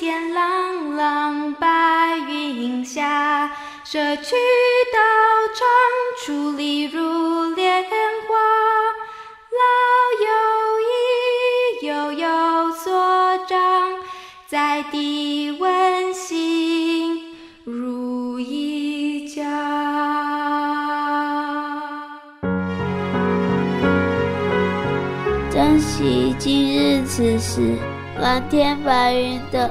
天朗朗白云下，社区道场矗立如莲花，老友谊悠悠所长，在地温馨如一家。珍惜今日此时，蓝天白云的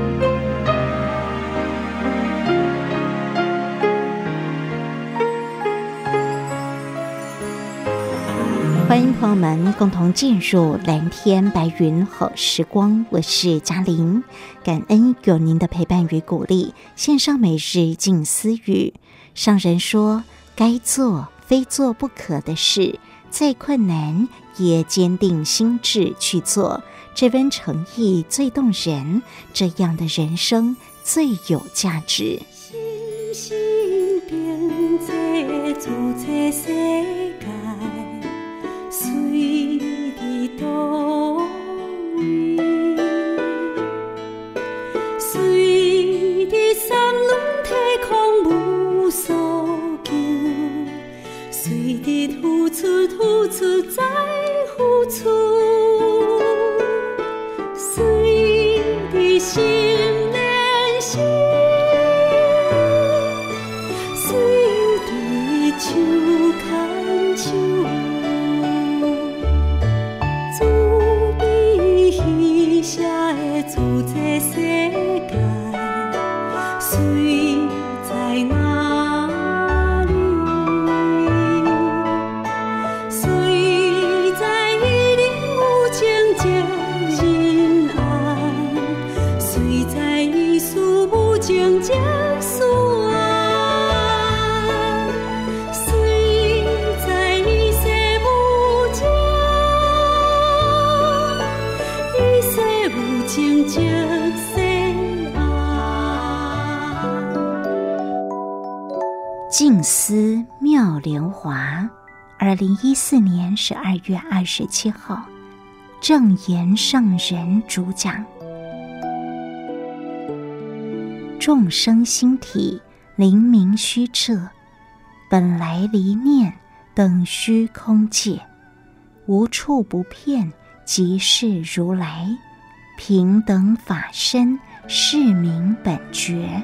欢迎朋友们共同进入蓝天白云好时光，我是嘉玲，感恩有您的陪伴与鼓励。献上每日静思语：上人说，该做非做不可的事，再困难也坚定心志去做，这份诚意最动人，这样的人生最有价值。星星点缀这世界。付出付出再付出，二零一四年十二月二十七号，证严上人主讲。众生心体灵明虚彻，本来离念等虚空界，无处不遍即是如来，平等法身是名本觉。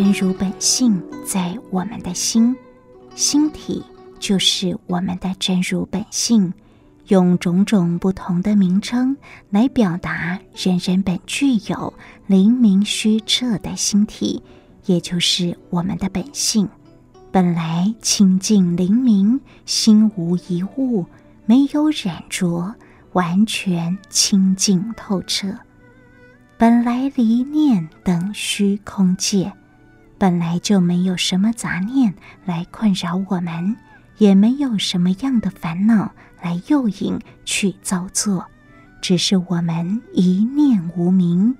真如本性在我们的心，心体就是我们的真如本性。用种种不同的名称来表达，人人本具有灵明虚彻的心体，也就是我们的本性。本来清净灵明，心无一物，没有染着，完全清净透彻。本来离念等虚空界。本来就没有什么杂念来困扰我们，也没有什么样的烦恼来诱引去造作，只是我们一念无明，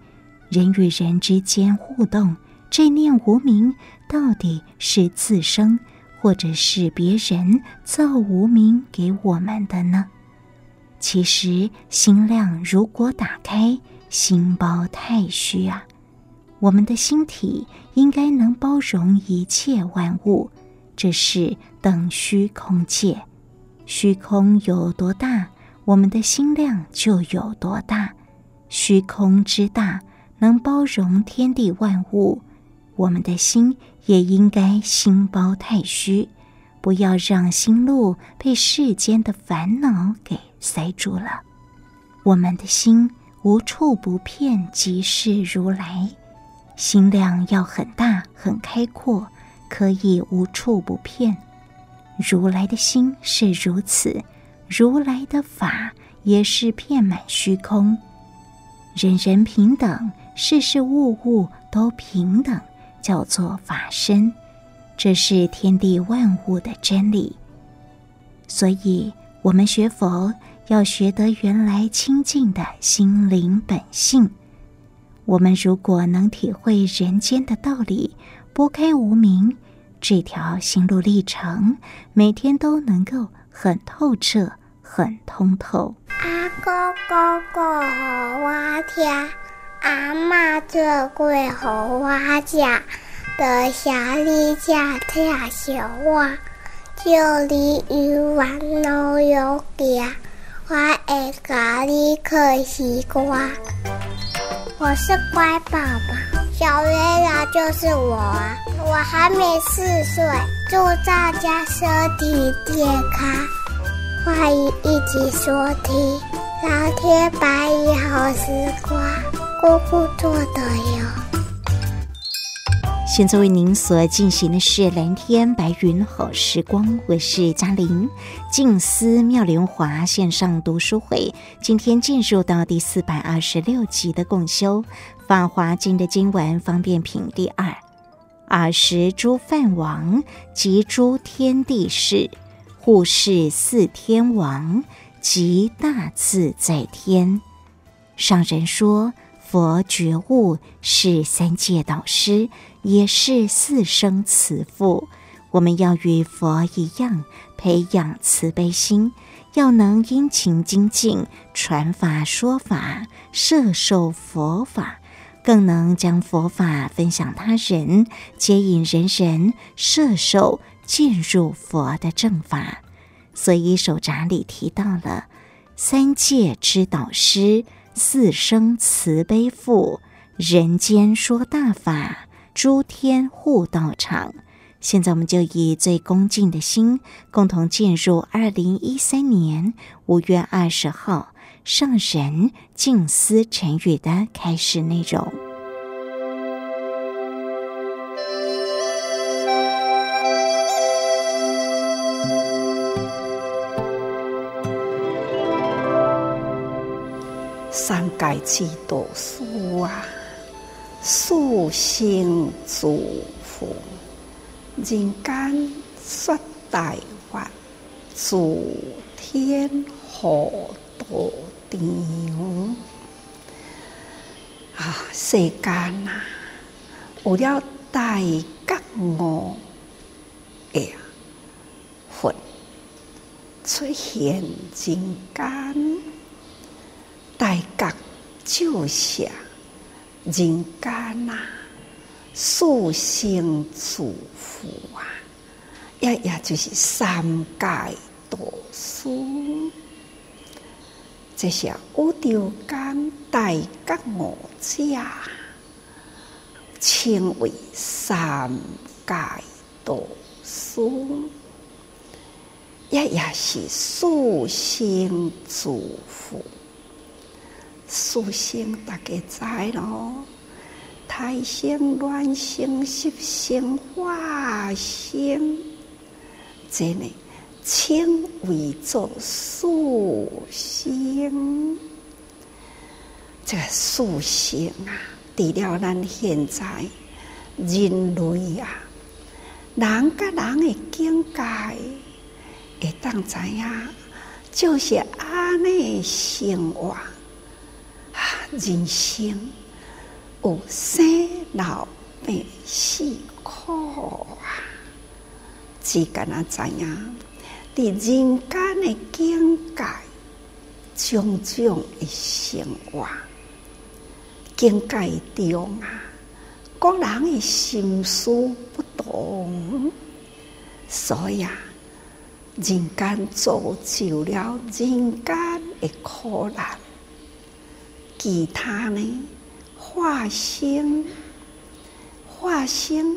人与人之间互动，这念无明到底是自生，或者是别人造无明给我们的呢？其实心量如果打开，心包太虚啊。我们的心体应该能包容一切万物，这是等虚空界。虚空有多大，我们的心量就有多大。虚空之大，能包容天地万物，我们的心也应该心包太虚，不要让心路被世间的烦恼给塞住了。我们的心无处不遍，即是如来。心量要很大很开阔，可以无处不遍。如来的心是如此，如来的法也是遍满虚空，人人平等，事事物物都平等，叫做法身。这是天地万物的真理。所以，我们学佛要学得原来清净的心灵本性。我们如果能体会人间的道理，拨开无明这条心路历程，每天都能够很透彻、很通透。阿公讲故事给我听，阿嬷做粿给我吃，在城里吃甜小碗，就你永远都有家，我会甲你看西瓜。我是乖宝宝，小月亮就是我！我还没四岁，祝大家身体健康，欢迎一起收听《蓝天白云好时光》，姑姑做的哟。现在为您所进行的是蓝天白云好时光，我是嘉玲。静思妙莲华线上读书会，今天进入到第四百二十六集的共修《法华经》的经文方便品第二。尔时诸梵王及诸天帝释，护世四天王及大自在天。上人说。佛觉悟是三界导师，也是四生慈父。我们要与佛一样，培养慈悲心，要能殷勤精进，传法说法，摄受佛法，更能将佛法分享他人，接引人人摄受进入佛的正法。所以手札里提到了三界之导师。四生慈悲父，人间说大法，诸天护道场。现在我们就以最恭敬的心，共同进入二零一三年五月二十号上人静思晨语的开始内容。三界之导师啊，四生诸父，人间说大法，诸天护道场。啊，世间啊，有了大觉悟的佛出现人间。大觉照射人间呐，四生诸父啊，也也就是三界导师，这些宇宙间大觉悟者，称为三界导师，也也是四生诸父。四生大家知咯，胎生、卵生、湿生、化生，这呢称为做四生。这个四生啊，除了咱现在人类啊，人跟人的境界，会当知影，就是安尼生活。人生有生老病死苦啊！只干那知影，伫人间的境界，种种的生活，境界中啊，各人的心思不同，所以啊，人间造就了人间的苦难。其他呢？化生，化生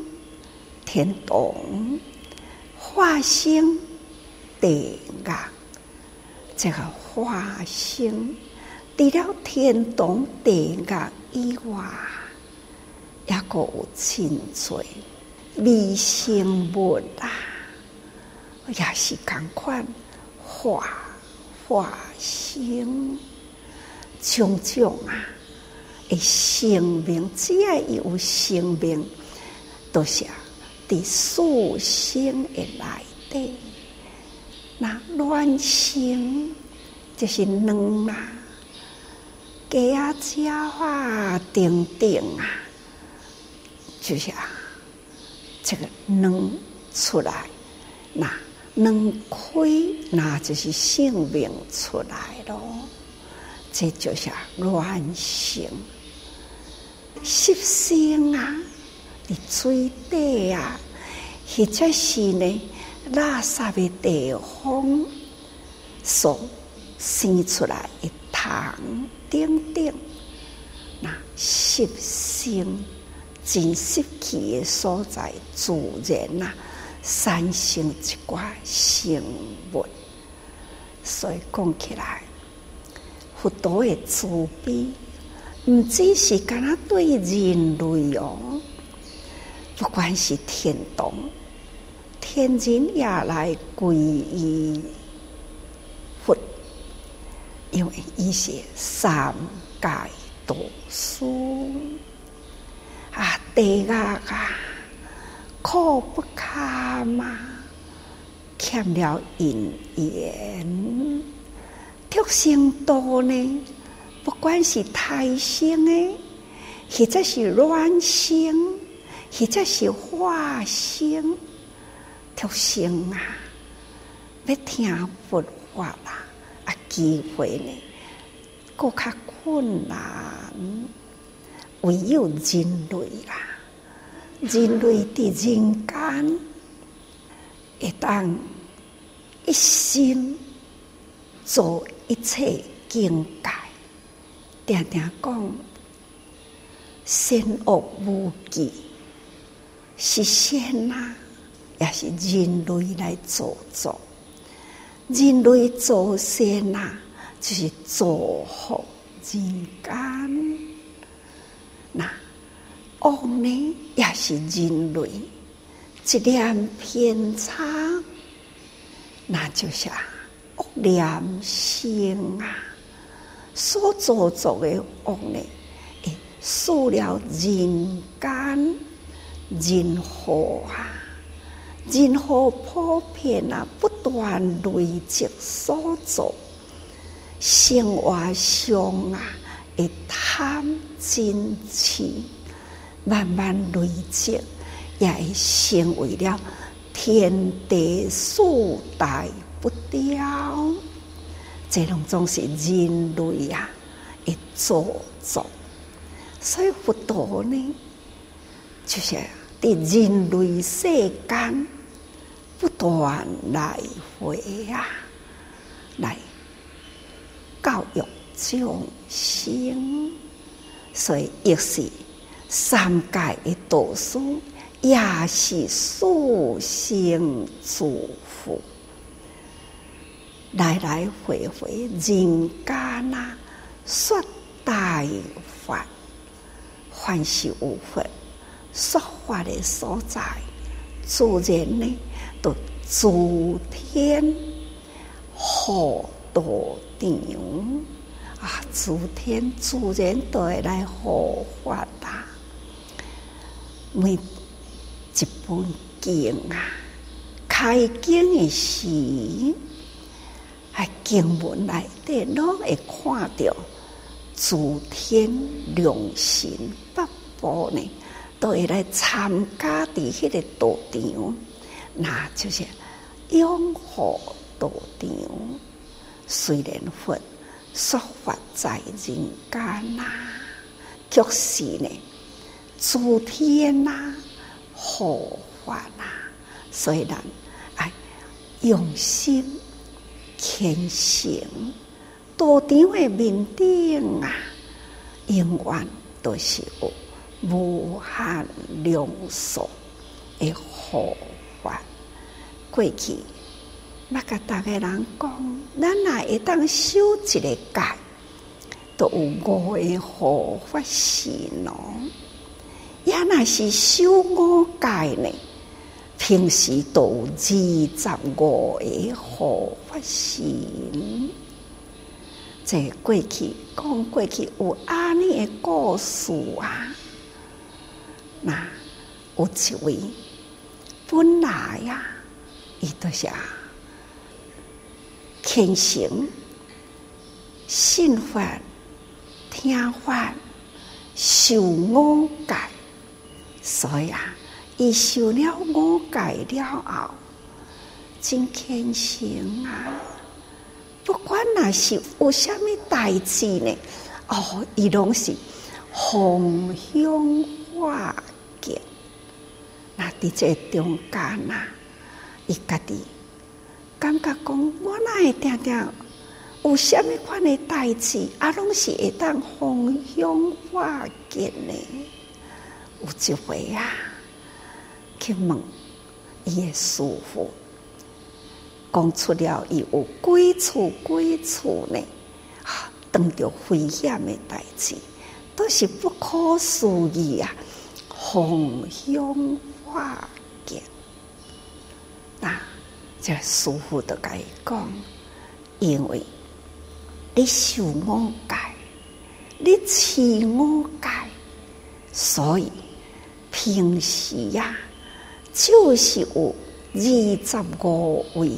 天堂，化生地狱。这个化生，除了天堂、地狱以外，也阁有真多微生物啊，也是同款化化生，种种啊，诶，生命只要有生命，都是伫四生诶内底。那卵生就是卵啊，鸡啊、鸟啊、等等啊，就是啊，这个卵出来，那卵开，那就是生命出来咯。这就是卵生，湿生啊，伫水底啊，或者是呢。垃圾的地方所生出来的糖等等，那湿生真湿气的所在，自然呐产生一寡生物。所以讲起来，佛陀的慈悲，唔只是干那对人类哦，不管是天动。天人也来皈依佛，因为伊是三界导师啊，地狱啊，苦不堪嘛，欠了因缘，畜生多呢，不管是胎生诶，或者是卵生，或者是化生。畜生啊，要听佛法啦，啊，机会呢，更较困难。唯有人类啦，人类的人间，会当一心做一切境界，定定讲善恶无忌，是善啊。也是人类来做作，人类做善呐，就是造福人间。那恶呢，也是人类一念偏差，那就是恶念生啊，所做作的恶呢，会使了人间人祸啊。任何普遍啊，不断累积所做，生活上啊，会贪嗔痴，慢慢累积，也会成为了天地四大不调。这种总是人类啊，会做作，所以佛陀呢，就是在人类世间。不断来回啊，来教育众生，所以亦是三界的导师，也是四生诸佛，来来回回人间啊，说大法，凡是有佛说法的所在，自然呢。都诸天护道场啊，诸天自然都会来护法呐。每一本经啊，开经的时，还经文内底拢会看到诸天良心八宝呢，都会来参加伫迄个道场。那就是永护道场，虽然佛说法在人间呐，却是呢，诸天呐护法呐，虽然哎用心虔诚，道场的面顶啊，永远都是有无限量数的护。过去，那个大个人讲，咱哪会当修一个戒，都有五个护法神咯。也那是修五戒呢，平时都二十五个护法神。这过去讲过去有安尼的故事啊，那有一位本来呀，伊都是虔诚、信法、听法、受五戒，所以啊，伊受了五戒了后，真虔诚啊！不管那是有啥物代志呢，哦，伊拢是弘扬化解。那伫这中间啊，伊家己感觉讲，我哪会定定有啥物款的代志，啊，拢是会当弘扬化解呢？有一回啊，去问伊的师傅。讲出了，伊有几处几处呢？啊，遇到危险的代志，都是不可思议啊！弘扬化解，那这师傅都甲伊讲，因为你受我戒，你持我戒，所以平时呀、啊，就是有二十五位。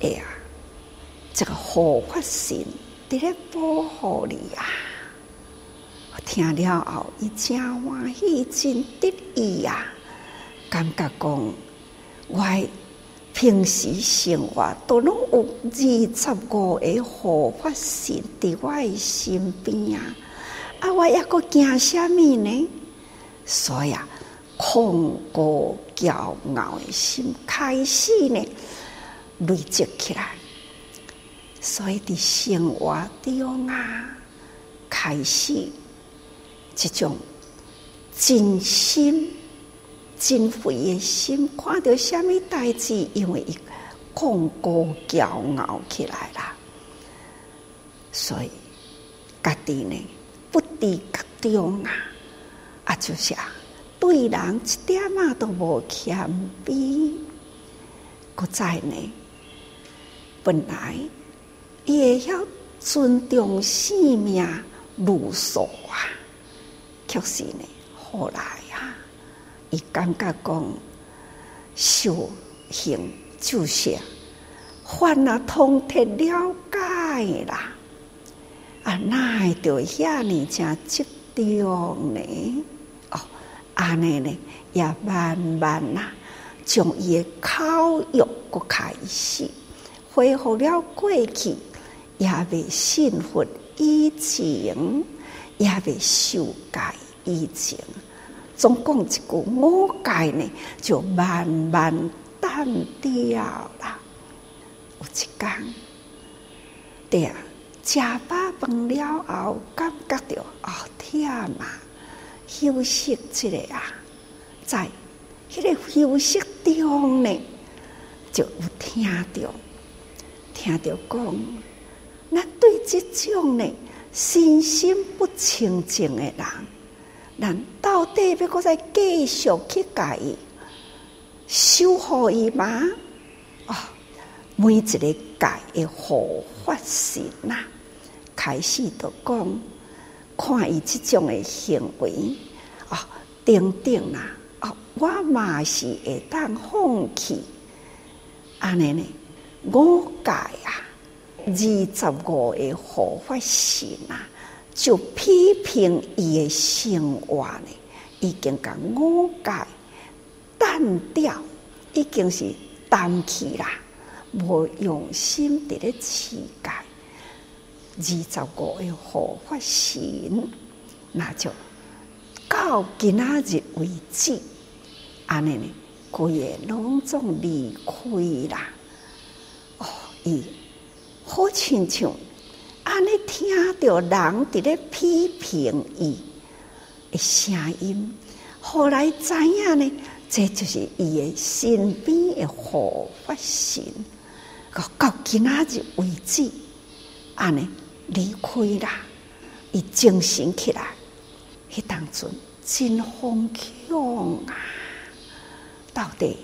哎呀，这个护法神伫咧保护你啊！我听了后，伊真欢喜，真得意呀！感觉讲，我平时生活都拢有二十五个护法神伫我的身边啊！啊，我抑搁惊啥物呢？所以啊，空过骄傲的心开始呢。累积起来，所以伫生活中啊，开始这种真心、真慧的心，看到什么代志，因为伊狂过骄傲起来啦，所以家己呢不知觉中啊，啊就是，对人一点啊都无谦卑，搁再呢。本来伊会晓尊重生命如数啊，可是呢，后来啊，伊感觉讲修行就是凡啊通体了解啦，啊，那会着遐尔正执着呢？安尼呢，也慢慢啊，从伊个口欲搁开始。恢复了过去，也未信佛以前，也未受戒以前。总共一句五戒呢，就慢慢淡掉了。有一天，对，食饱饭了后，感觉到哦，天啊，休息一下啊，在迄个休息中呢，就有听到。听到讲，那对这种呢，身心不清净的人，咱到底要搁再继续去改，修好伊吗？哦，每一个改的护法神呐，开始都讲，看伊这种的行为，啊、哦，等等啦，啊、哦，我嘛是会当放弃，安尼呢？五戒啊，二十五个护法神啊，就批评伊的生活呢，已经甲五戒淡掉，已经是淡去啦，无用心伫咧持戒。二十五个护法神，那就到今仔日为止，安尼呢，规个拢总离开啦。哦伊好亲像安尼听到人伫咧批评伊的声音，后来知影呢，这就是伊的身边的护法神，到今仔日为止，安尼离开啦，伊精神起来，迄当阵真疯狂啊，到底。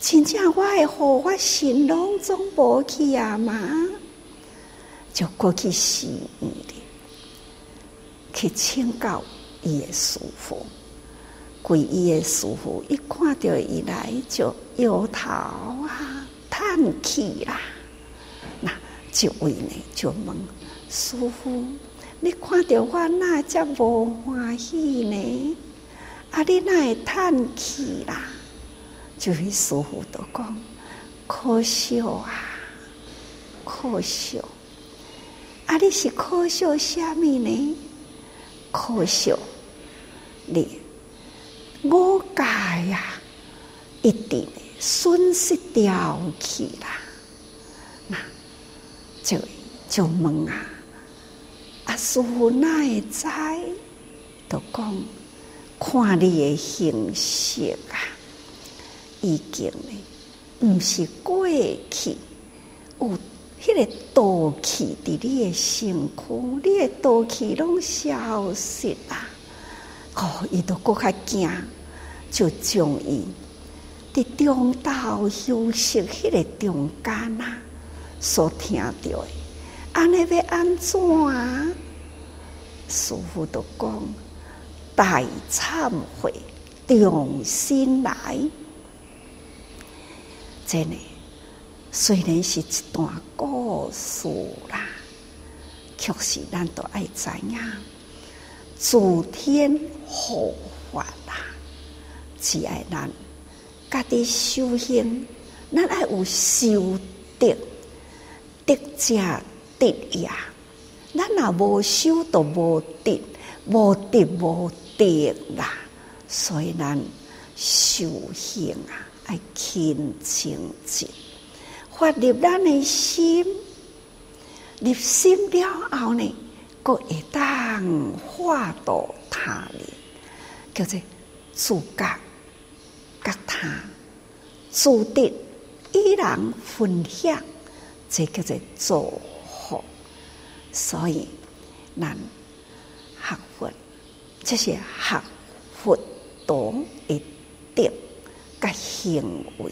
真正我的护法神拢总无去啊嘛？就过去寺院里去请教伊的师父。皈依的师父一看到伊来，就摇头啊，叹气啦。那一位呢，就问师傅：你看到我那只无欢喜呢？啊，你那会叹气啦？就是师傅都讲可笑啊，可笑。啊，你是可笑什么呢？可笑你。我界呀，一定损失掉去啦。那就就问啊，阿师父哪会知？都讲看你的形式啊，已经呢，毋是过去有迄个道气伫你的身躯，你的道气拢消失啦。哦，伊都更较惊，就将伊伫中道休息迄个中间啊，所听到的，安尼要安怎啊？师父都讲，大忏悔，重新来。真的，虽然是一段故事啦，确实咱都爱知影。诸天护法啦，只爱咱家己修行，咱爱有修德，德者德呀。咱若无修，都无德，无德无德啦。所以咱修行啊，爱勤精进，发入咱的心，入心了后呢？个会当化度他人，叫做自觉觉他，自得与人分享，这叫做做。所以，咱学佛，这是学佛道一定个行为，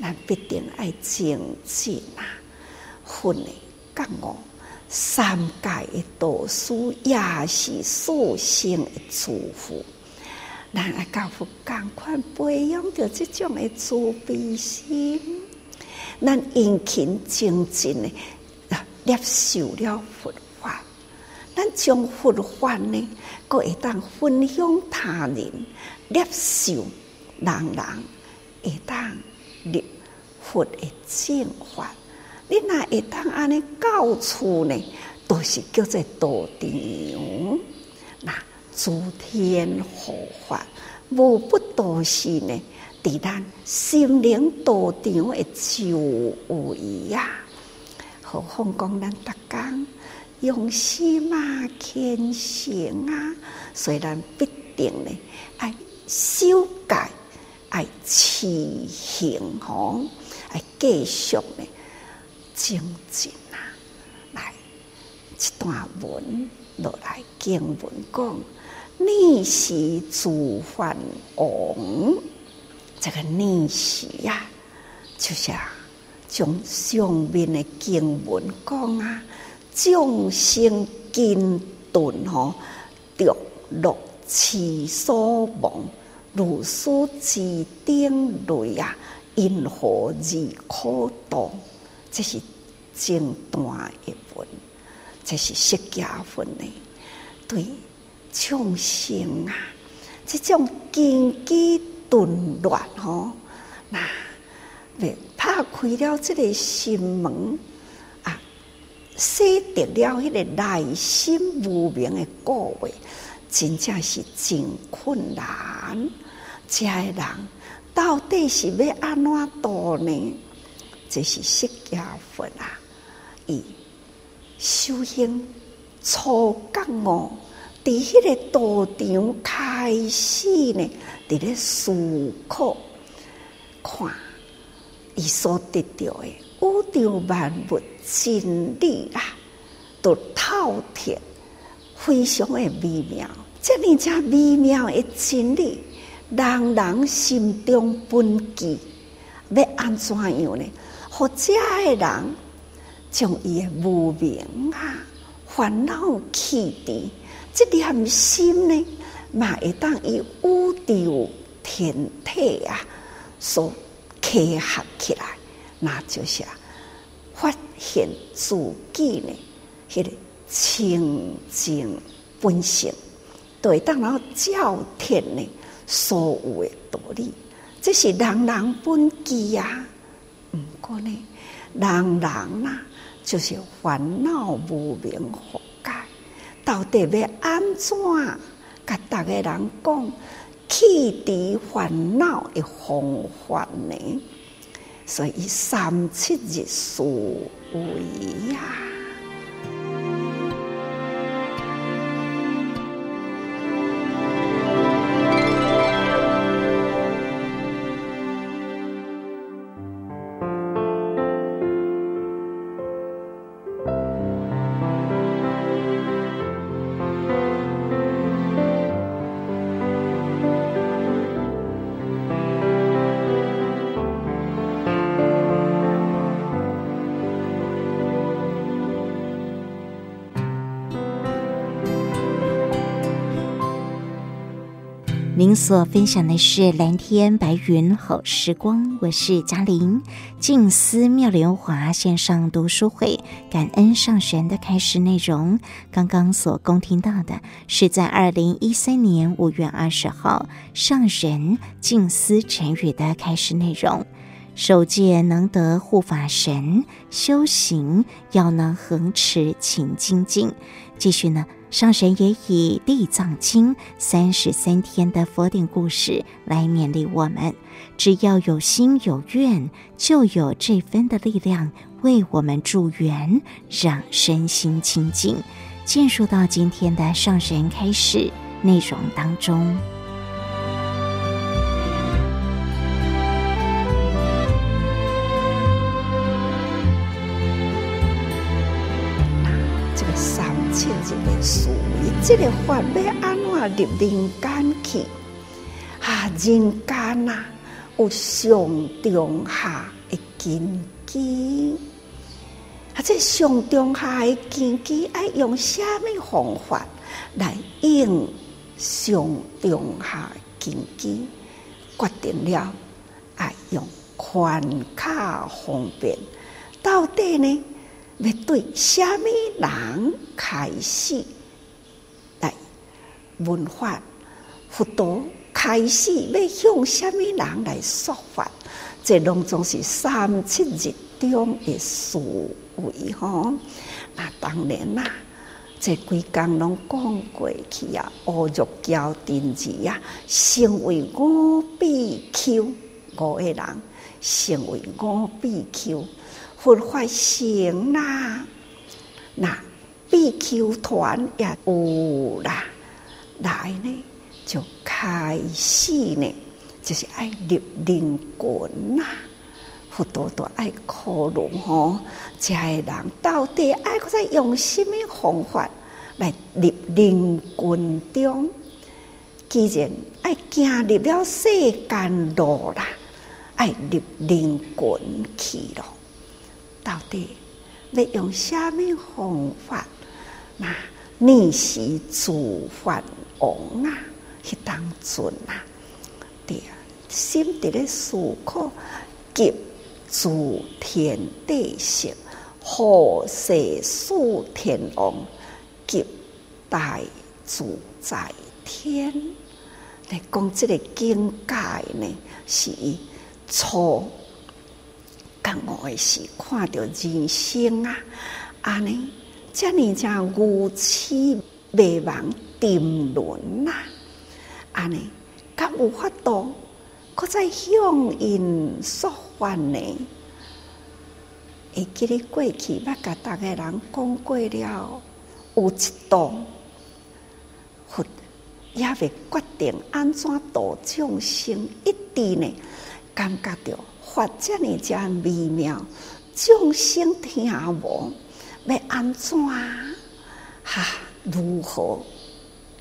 咱必定爱精进啊！佛呢，觉悟。三界的导师也是所生的诸佛，咱爱教佛赶快培养着这种的慈悲心，咱殷勤精进的接受了佛法，咱将佛法呢，搁会当分享他人，接受人人会当入佛的正法。你若会当安尼到处呢，都是叫做道场。那诸天护法，无不都是呢，伫咱心灵道场的周围呀。何况讲咱逐工用心啊、虔诚啊，虽然必定呢爱修改、爱持行吼，爱继续呢。精进啊！来一段文落来经文讲：逆袭诸梵王，这个逆袭呀，就是啊，从上面的经文讲啊，众生根顿吼，着乐其所望，如是之定类啊，因何而可度？这是经段一文，这是释迦文呢。对众生啊，这种根基顿乱吼，那为打开了这个心门啊，洗涤了迄个内心无明的垢秽，真正是真困难。这个人到底是要安怎度呢？这是释迦佛啊！以修行初觉悟，伫迄个道场开始呢，伫咧思考看，伊所得到的宇宙万物真理啊，都透彻，非常的微妙。这里只微妙的真理，人人心中本具，要安怎样呢？或者的人将伊诶无明啊、烦恼去除，这点心呢，嘛会当以宇宙天体啊所契合起来，那就是发现自己呢，迄个清净本性，对，当然后照天呢所有诶道理，这是人人本具啊。毋过呢，人人啊，就是烦恼无明惑界，到底要安怎？甲逐个人讲，去除烦恼的方法呢？所以三七日思维呀。您所分享的是蓝天白云好时光，我是嘉玲。静思妙莲华线上读书会，感恩上神的开示内容。刚刚所恭听到的是在二零一三年五月二十号上神静思晨语的开示内容。首戒能得护法神，修行要能恒持勤精进。继续呢？上神也以《地藏经》三十三天的佛典故事来勉励我们：只要有心有愿，就有这份的力量为我们助缘，让身心清净。进入到今天的上神开始内容当中。这个法要安怎入人间去？啊，人间呐，有上中下的根基。啊，这上中下的根基，爱用什么方法来应上中下的根基？决定了，爱用宽卡方便。到底呢，要对什么人开始来？文化辅导开始要向什么人来说法？这拢总是三七日中的思维吼。那当然啦，这几工拢讲过去啊，乌玉桥定义呀，成为五比丘五个人，成为五比丘，佛法成啦，那比丘团也有啦。来呢，就开始呢，就是爱立灵魂呐，佛陀都爱考虑吼，这个人到底爱在用什么方法来立灵魂中？既然爱行入了世间路啦，爱入灵魂去了，到底要用什么方法？那你是诸法王啊，去当尊啊，对啊，心伫咧思考，及诸天地性，护世四天王，及大自在天。来讲这个境界呢，是初刚开始看到人生啊，安尼，这呢叫如此迷茫。定论呐，安尼，敢有法度，搁再向因说法呢？会记得过去，捌甲逐个人讲过了，有一度，佛也未决定安怎度众生，一直呢，感觉到法遮呢遮微妙，众生听无，要安怎啊？哈，如何？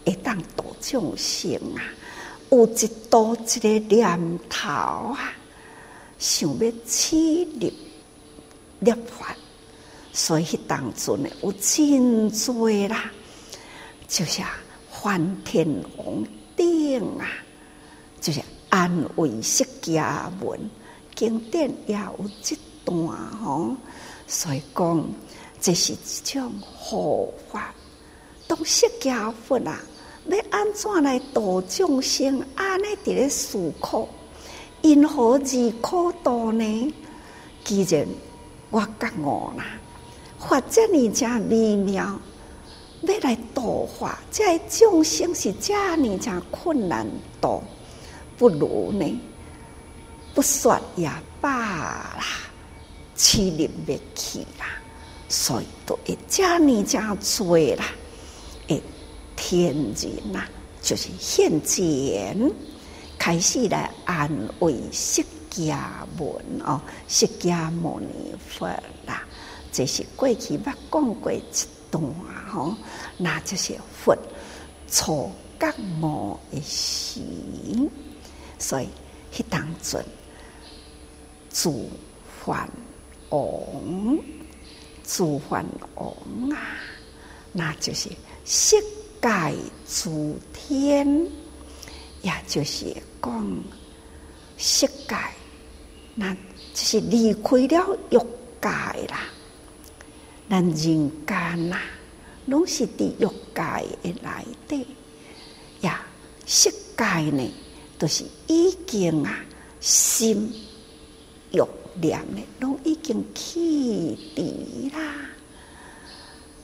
会当度众生啊，有一度一个念头啊，想要起立立法，所以当中呢，有真多啦，就是梵天王顶啊，就是安慰释迦文经典也有这段吼，所以讲这是一种护法，当释迦佛啊，要安怎来度众生，安尼伫咧思考，因何而苦度呢？既然我觉悟啦，法这尔正微妙，要来度化，这众生是这尔正困难度，不如呢，不说也罢啦，气力灭去啦，所以都会这尔正多啦，诶，天人呐，就是现前开始来安慰释迦文哦，释迦牟尼佛啦，这是过去捌讲过一段吼，那就是佛错觉悟的时，所以迄当阵诸梵王，诸梵王啊，那就是色界诸天，也就是讲色界。那就是离开了欲界啦，咱人间呐，拢是伫欲界的内底呀。色界呢，都、就是已经啊，心欲念呢，拢已经去除啦。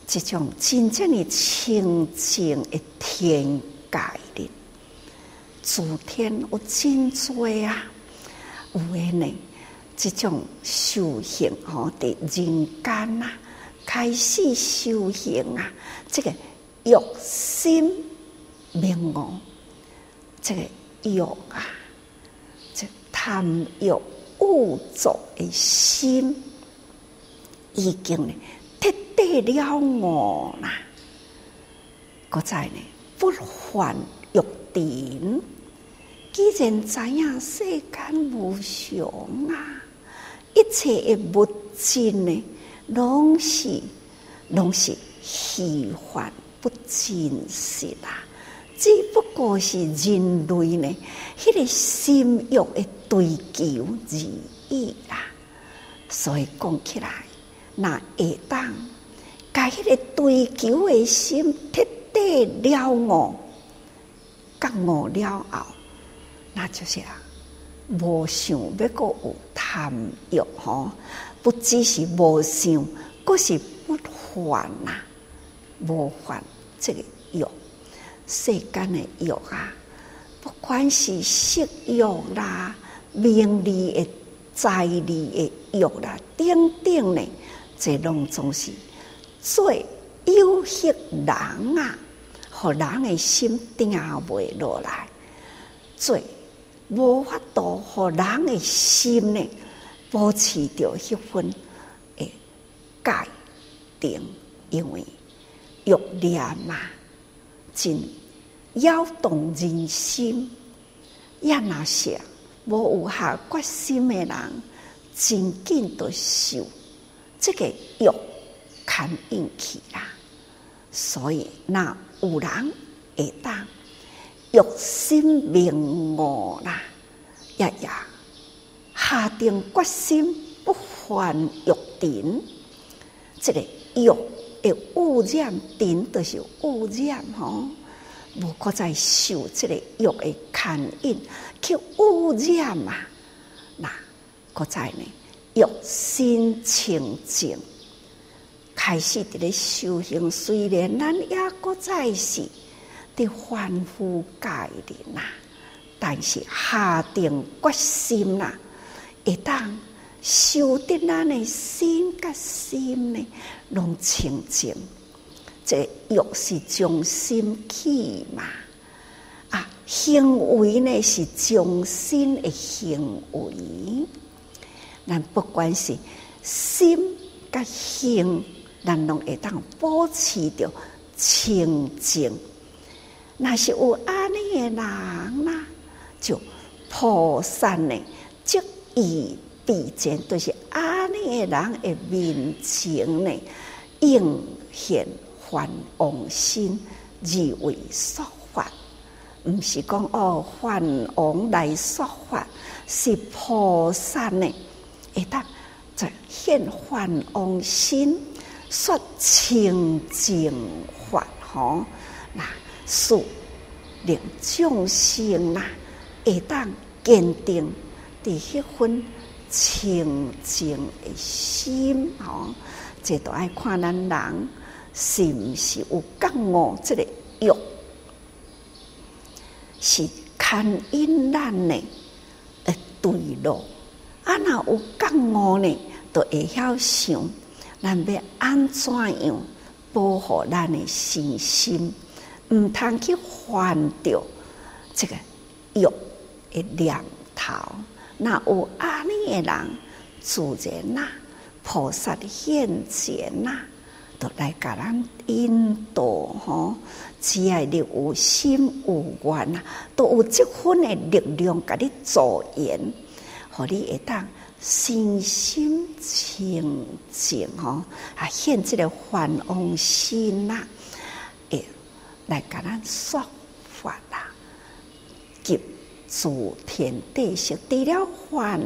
这种真正的清净的天界的诸天有真多啊。有诶呢，这种修行哦，在人间呐，开始修行啊，这个欲心明悟，这个欲啊，这贪欲污浊的心，已经呢彻底了悟啦。搁再呢，不还欲顶。既然知影世间无常啊，一切的物质呢，拢是拢是虚幻不真实啦。只不过是人类呢，迄、那个心欲的追求而已啦。所以讲起来，那会当把迄个追求的心彻底了悟，觉悟了后。那就是啊，无想要阁有贪欲吼，不只是无想，阁是不还呐，无还这个欲，世间的欲啊，不管是色欲啦、名利的、财利的欲啦，等等呢，这拢总是最诱惑人啊，互人的心定袂落来，最。无法度，互人诶心呢，保持着迄份诶界定，因为欲念嘛，真扰动人心。也那些无有下决心诶人，真紧着受这个欲牵引去啦。所以，那有人会当。欲心明悟啦，呀呀，下定决心不还欲顶，这个欲诶污染，顶都是污染吼，无搁再受这个欲的牵引去污染嘛，那搁再呢，欲心清净，开始伫咧修行，虽然咱抑搁再是。伫凡夫界的呐，但是下定决心呐，会当修得咱的心甲心呢，拢清净。这欲是将心起嘛，啊，行为呢是将心的行为。咱不管是心甲行，咱拢会当保持着清净。那是有安尼的人呐，就菩萨呢，即以必见，就是安尼的人的面前呢，应现梵王心而为说法，毋是讲哦，梵王来说法，是菩萨呢，会当在现梵王心说清净法，吼，那是令众生呐，会当坚定伫迄份。清净的心哦，这都爱看咱人是毋是有觉悟，这个欲是牵引咱的诶对路。啊，若有觉悟呢，都会晓想咱要安怎样保护咱的身心，毋通去犯着这个欲的念头。那有安尼的人，自然呐，菩萨现前呐，都来甲咱引导吼。只要你有心有愿呐，都有这份的力量，甲你助缘，互你会当身心清净吼，啊，现这个梵王心呐，诶，来甲咱说法啦，给。诸天地释，除了梵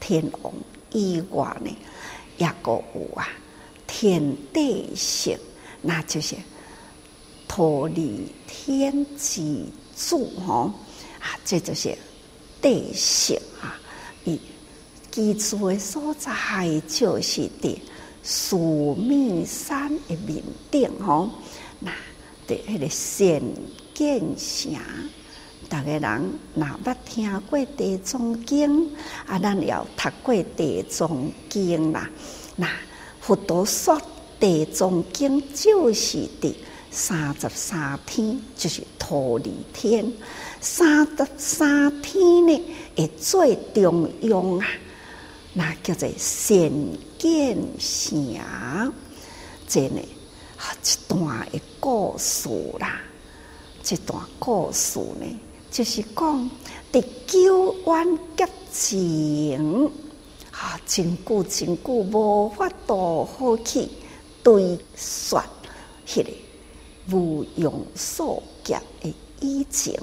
天王以外呢，也个有啊。天地释，那就是脱离天之主吼啊，这就是地释啊。伊居住的所在就是伫须弥山的面顶吼，那伫迄个仙剑城。逐个人若捌听过《地藏经》，啊，咱也有读过《地藏经》啦。那佛陀说《地藏经》就是伫三十三天，就是忉利天。三十三天呢，会最重要啊，那叫做善见城。这呢，一段的故事啦，这段故事呢。就是讲，伫久远劫前，哈，真久真久无法度好去对算迄个无用数劫的以前，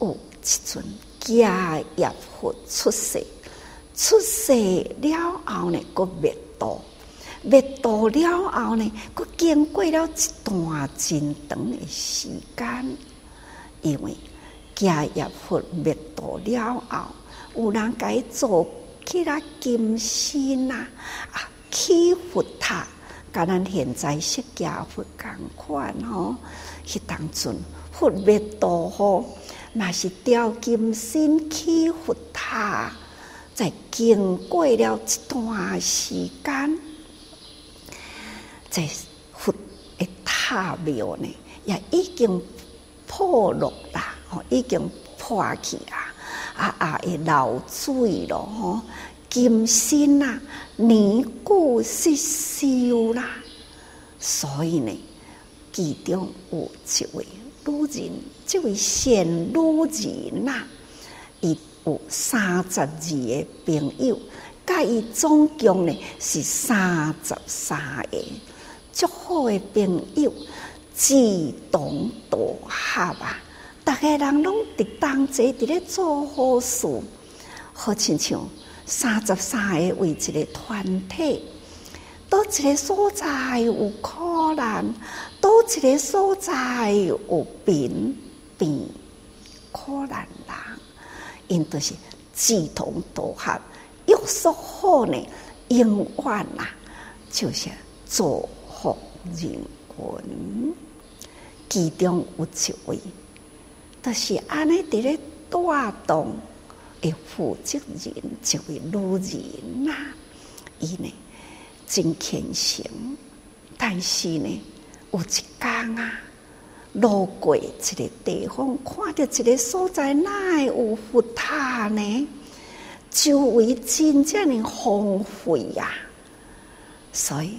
有一尊迦叶佛出世，出世了后呢，搁灭度，灭度了后呢，搁经过了一段真长的时间，因为。迦叶佛灭度了后，有人甲伊做起来金身啊，啊，起佛塔，甲咱现在释迦佛共款吼。迄当阵佛灭度吼，嘛是雕金身起佛塔，在经过了一段时间，这佛的塔庙呢，也已经破落啦。已经破去啊！啊啊，会漏水了吼，金身啊，年久失修啦。所以呢，其中有一位女人，这位仙女人呐，伊有三十二个朋友，甲伊总共呢是三十三个，足好的朋友，志同道合啊！大家人拢伫同齐伫咧做好事，好亲像三十三个为一个团体，倒一个所在有苦难，倒一个所在有病病苦难人，因都是志同道合，约束好呢，永远呐，就是造福人群，其中有一位。就是安尼伫咧带动诶负责人，一位女人呐，伊呢真虔诚，但是呢有一天啊，路过一个地方，看到一个所在，哪会有佛塔呢？周围真正的荒废呀，所以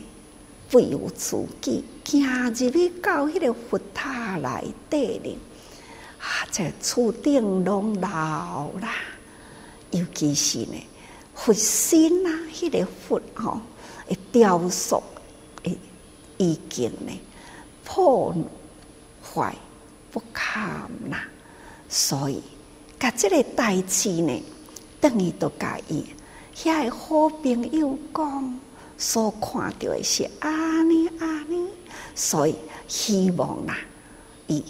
不由自己行入去到迄个佛塔内底呢。啊！这厝顶拢老啦，尤其是呢，佛心啊，迄、个佛吼，会雕塑诶，已经呢破坏不堪呐，所以甲这个代志呢，等于都甲伊遐个好朋友讲，所看到的是安尼安尼，所以希望啦，伊。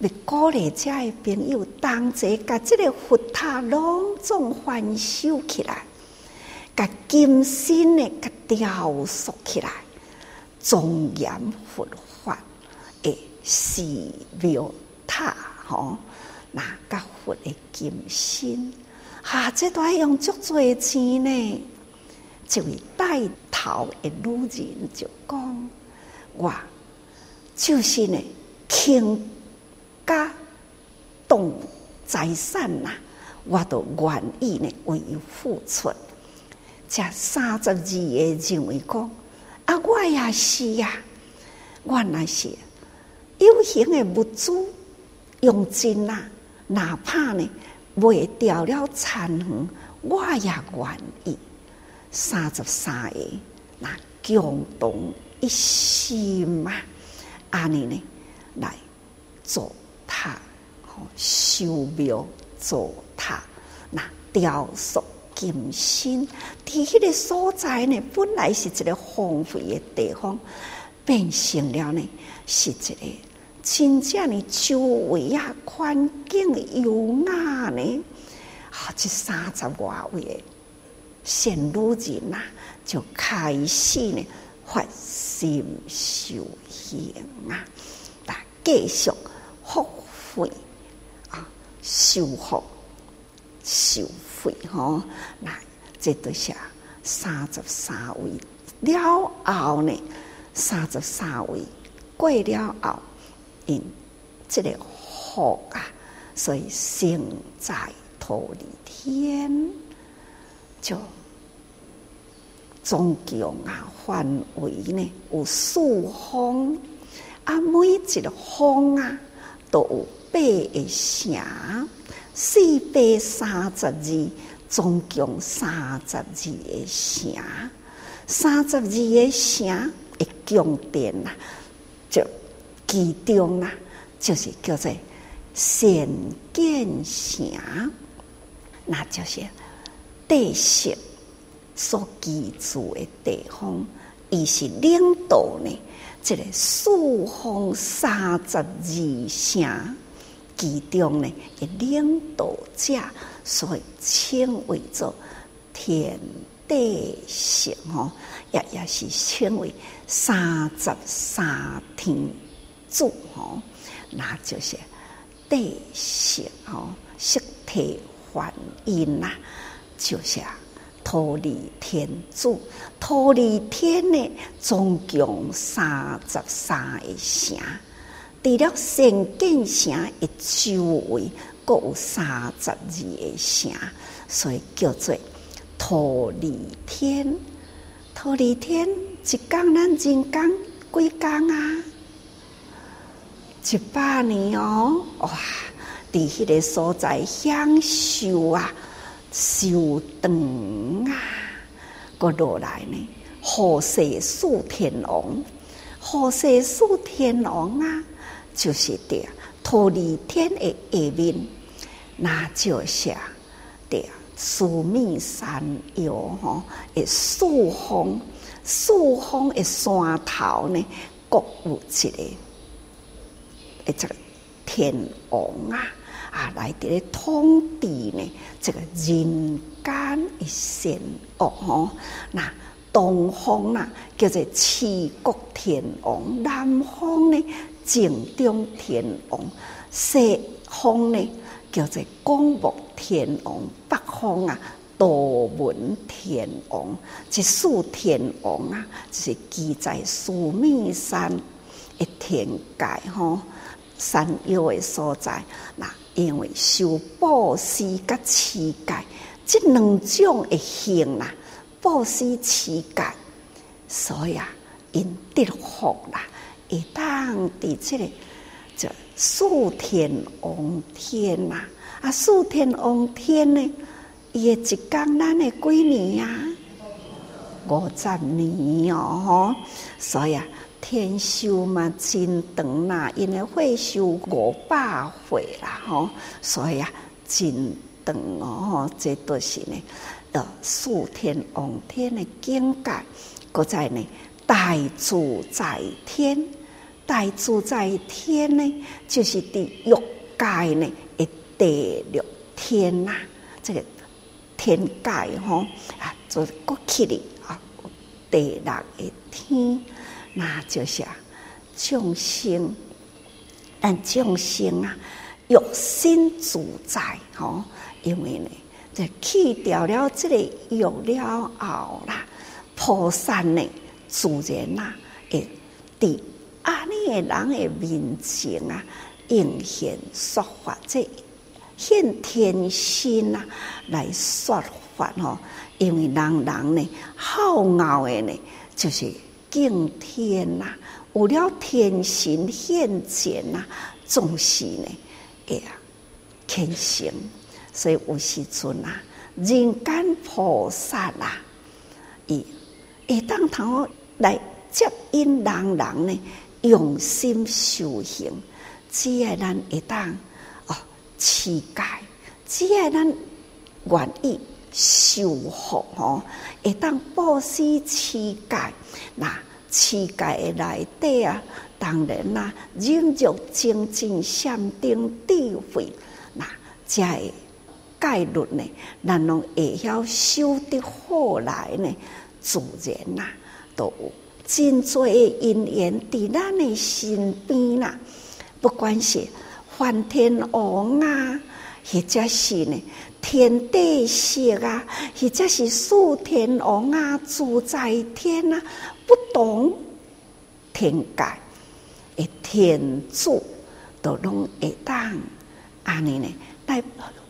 要鼓励遮个朋友，同齐甲即个佛塔隆重翻修起来，甲金身的甲雕塑起来，庄严佛法诶寺庙塔吼，那甲佛的金身，哈，这都要用足多钱呢。一位带头的女人就讲：我就是呢，倾。甲动财产呐，我都愿意呢为伊付出。这三十二个认为讲，啊，我也是呀，我那是有形的物资用尽啦，哪怕呢卖掉了残垣，我也愿意。三十三个那共同一心嘛，安尼呢来做。修庙造塔，那雕塑金身，伫迄个所在呢，本来是一个荒废的地方，变成了呢，是一个真正的周围啊，环境优雅呢，好，这三十外位的仙女人呐，就开始呢发心修行啊，但继续。福慧，修福修慧吼，那这都是三十三位了后呢，三十三位过了后，因这个福啊，所以生在忉利天，就总共啊范围呢有四方啊，每一个方啊。都有八个城，四百三十二，总共三十二个城，三十二个城的宫殿呐，就其中啊，就是叫做善见城，那就是帝释所居住的地方，伊是领导呢。这个四方三十二城，其中呢，一领导者，所以称为做天帝释哦，也也是称为三十三天主哦，那就是帝释哦，释提桓因呐，就是。忉利天主，忉利天呢，总共三十三个城，除了善见城一周围，各有三十二个城，所以叫做忉利天。忉利天一工咱真讲几工啊？一百年哦，哇！伫迄个所在享受啊！修长啊，过落来呢？护世四天王，护世四天王啊，就是的忉利天的下面，那就是的四面山腰吼，诶，四方四方的山头呢，各有一个诶，这个天王啊。啊，来伫咧统治呢，这个人间一善恶吼。那东方呐叫做持国天王，南方呢正中天王，西方呢叫做广目天王，北方啊多闻天王。这四天王啊，就是居在须弥山的天界吼，山腰的所在那。因为修布施甲持戒，这两种的行啦，布施持戒，所以啊，因得福啦，会当伫这个这四天王天呐，啊，四天王天呢，伊的一工，咱的几年呀？五十年哦，所以啊，天寿嘛真长啦，因为会寿五百岁啦，吼，所以啊，真长哦，这都是呢，呃，四天王天的境界，搁在呢，大自在天，大自在天呢，就是伫欲界呢，的第六天呐，这个天界吼啊，做过去的。第六一天，那就是啊，众生，但众生啊，欲心自在吼，因为呢，这去掉了这个欲了后啦，菩萨呢，自然呐，会伫啊，你诶人诶面前啊，应现说法，这现天心啊，来说法吼。因为人人呢，好傲诶呢，就是敬天呐、啊，有了天神现前呐，总是呢，哎呀，虔诚，所以有时阵啊，人间菩萨啊，伊会当头来接引人人呢，用心修行，只要咱会当哦，乞丐，只要咱愿意。修福吼，会当布施乞丐，那乞丐的内底啊，当然啦，忍辱精进、禅定智慧，那才会戒律呢，咱拢会晓修得好来呢，自然呐，都有真多的因缘伫咱的身边啦，不管是梵天王啊，或者是呢。天地释啊，或者是四天王啊，自在天啊，不同天界的天主都拢会当安尼呢来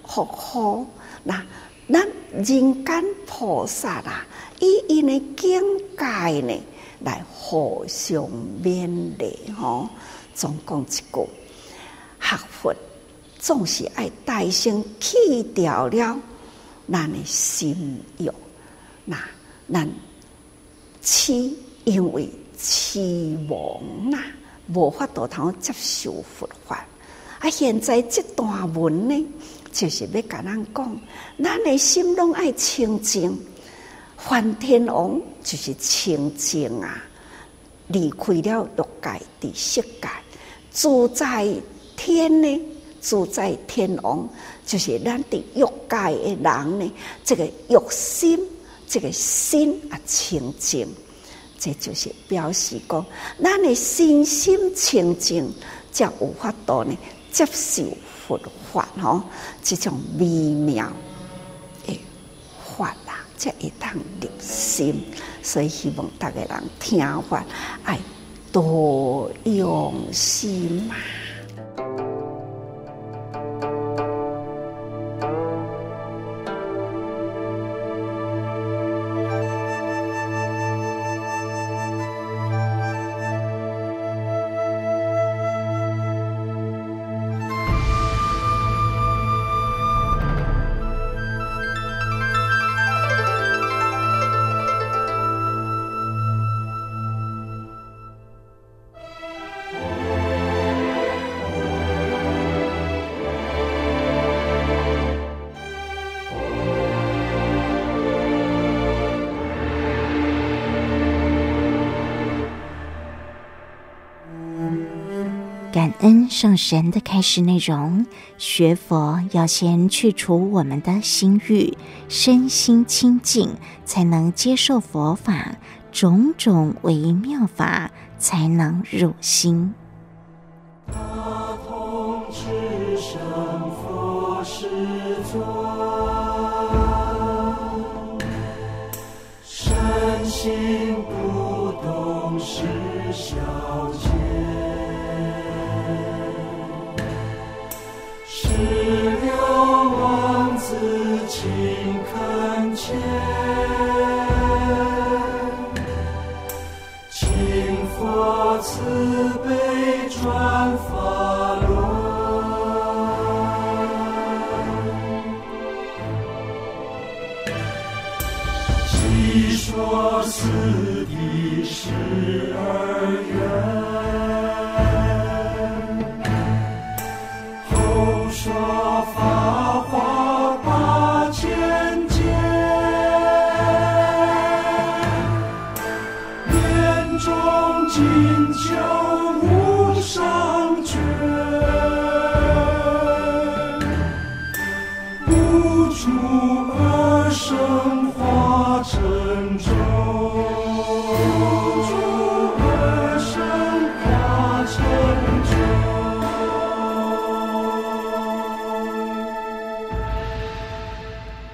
护护。那咱人间菩萨啊，伊因的境界呢来互相勉励吼。总共一句学佛。总是爱大声去掉了咱的心欲，那咱痴因为痴妄呐，无法度通接受佛法。啊，现在这段文呢，就是要甲咱讲，咱的心拢爱清净。梵天王就是清净啊，离开了欲界的色界，住在天呢。住在天王就是咱的欲界的人呢，这个欲心，这个心啊清净，这就是表示讲，咱的心心清净，才有法度呢接受佛法吼，这种微妙，才会当入心。所以希望大家人听话爱多用心嘛。恩圣神的开始内容，学佛要先去除我们的心欲，身心清净，才能接受佛法，种种微妙法才能入心。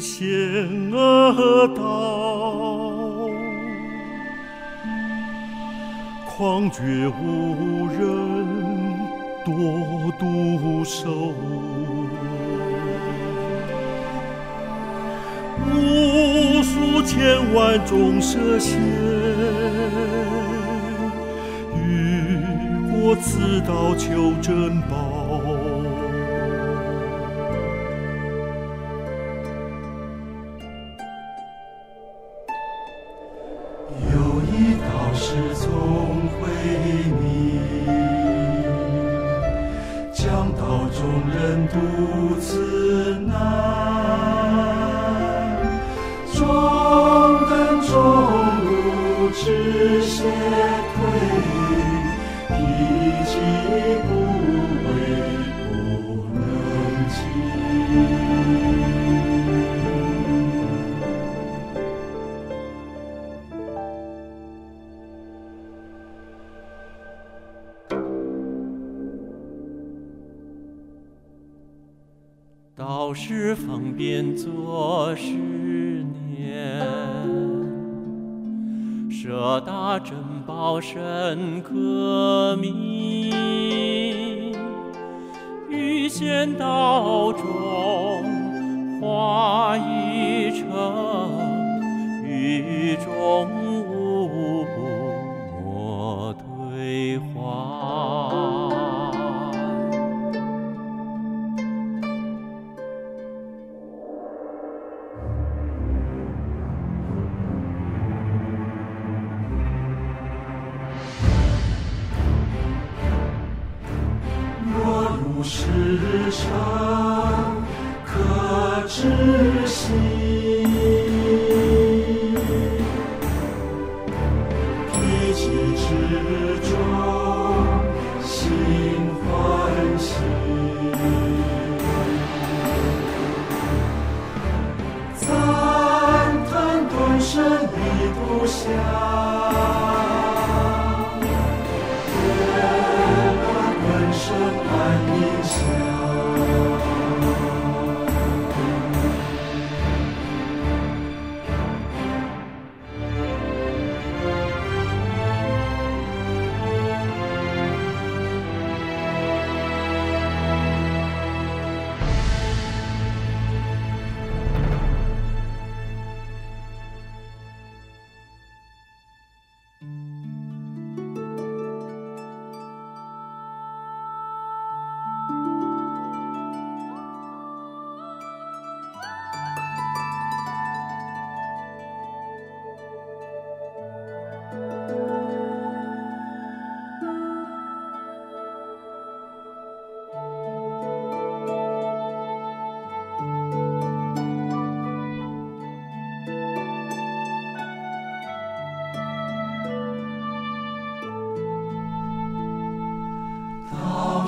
险恶道，狂绝无人多独守，无数千万种蛇蝎，欲过此道求珍宝。仙道中，化一成。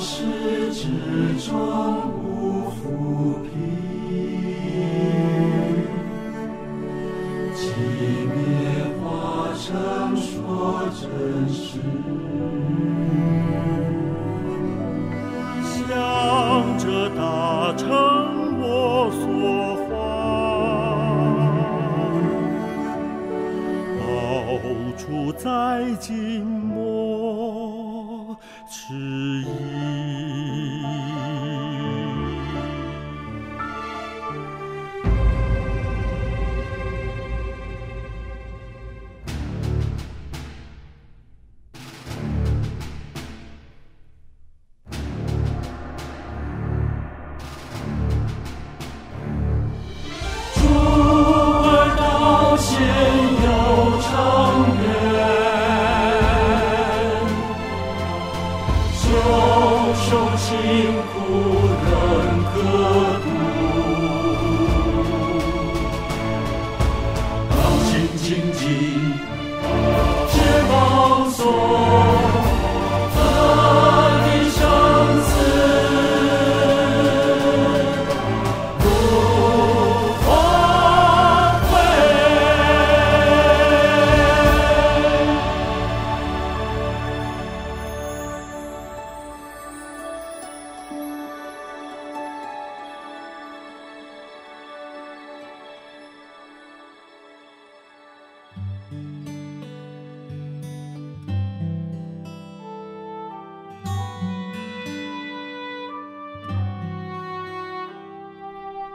始至终不浮贫，寂灭化成说真实，向着大成我所化，到处在即。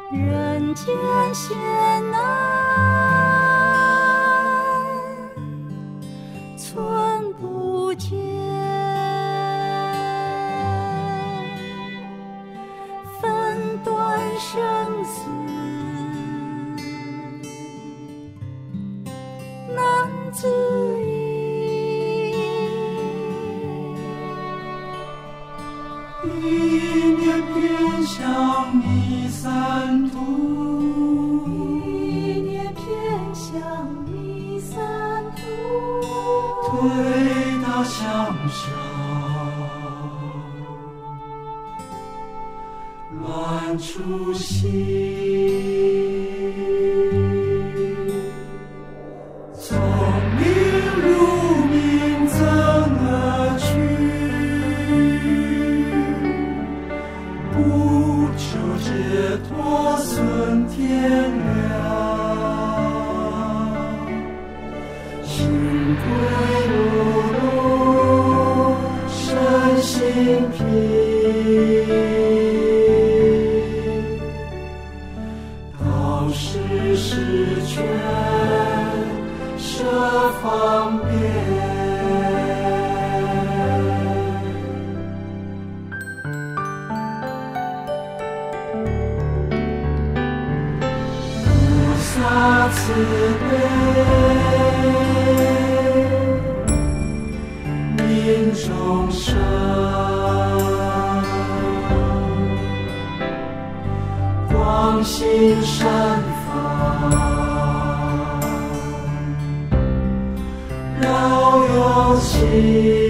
人间险难。生。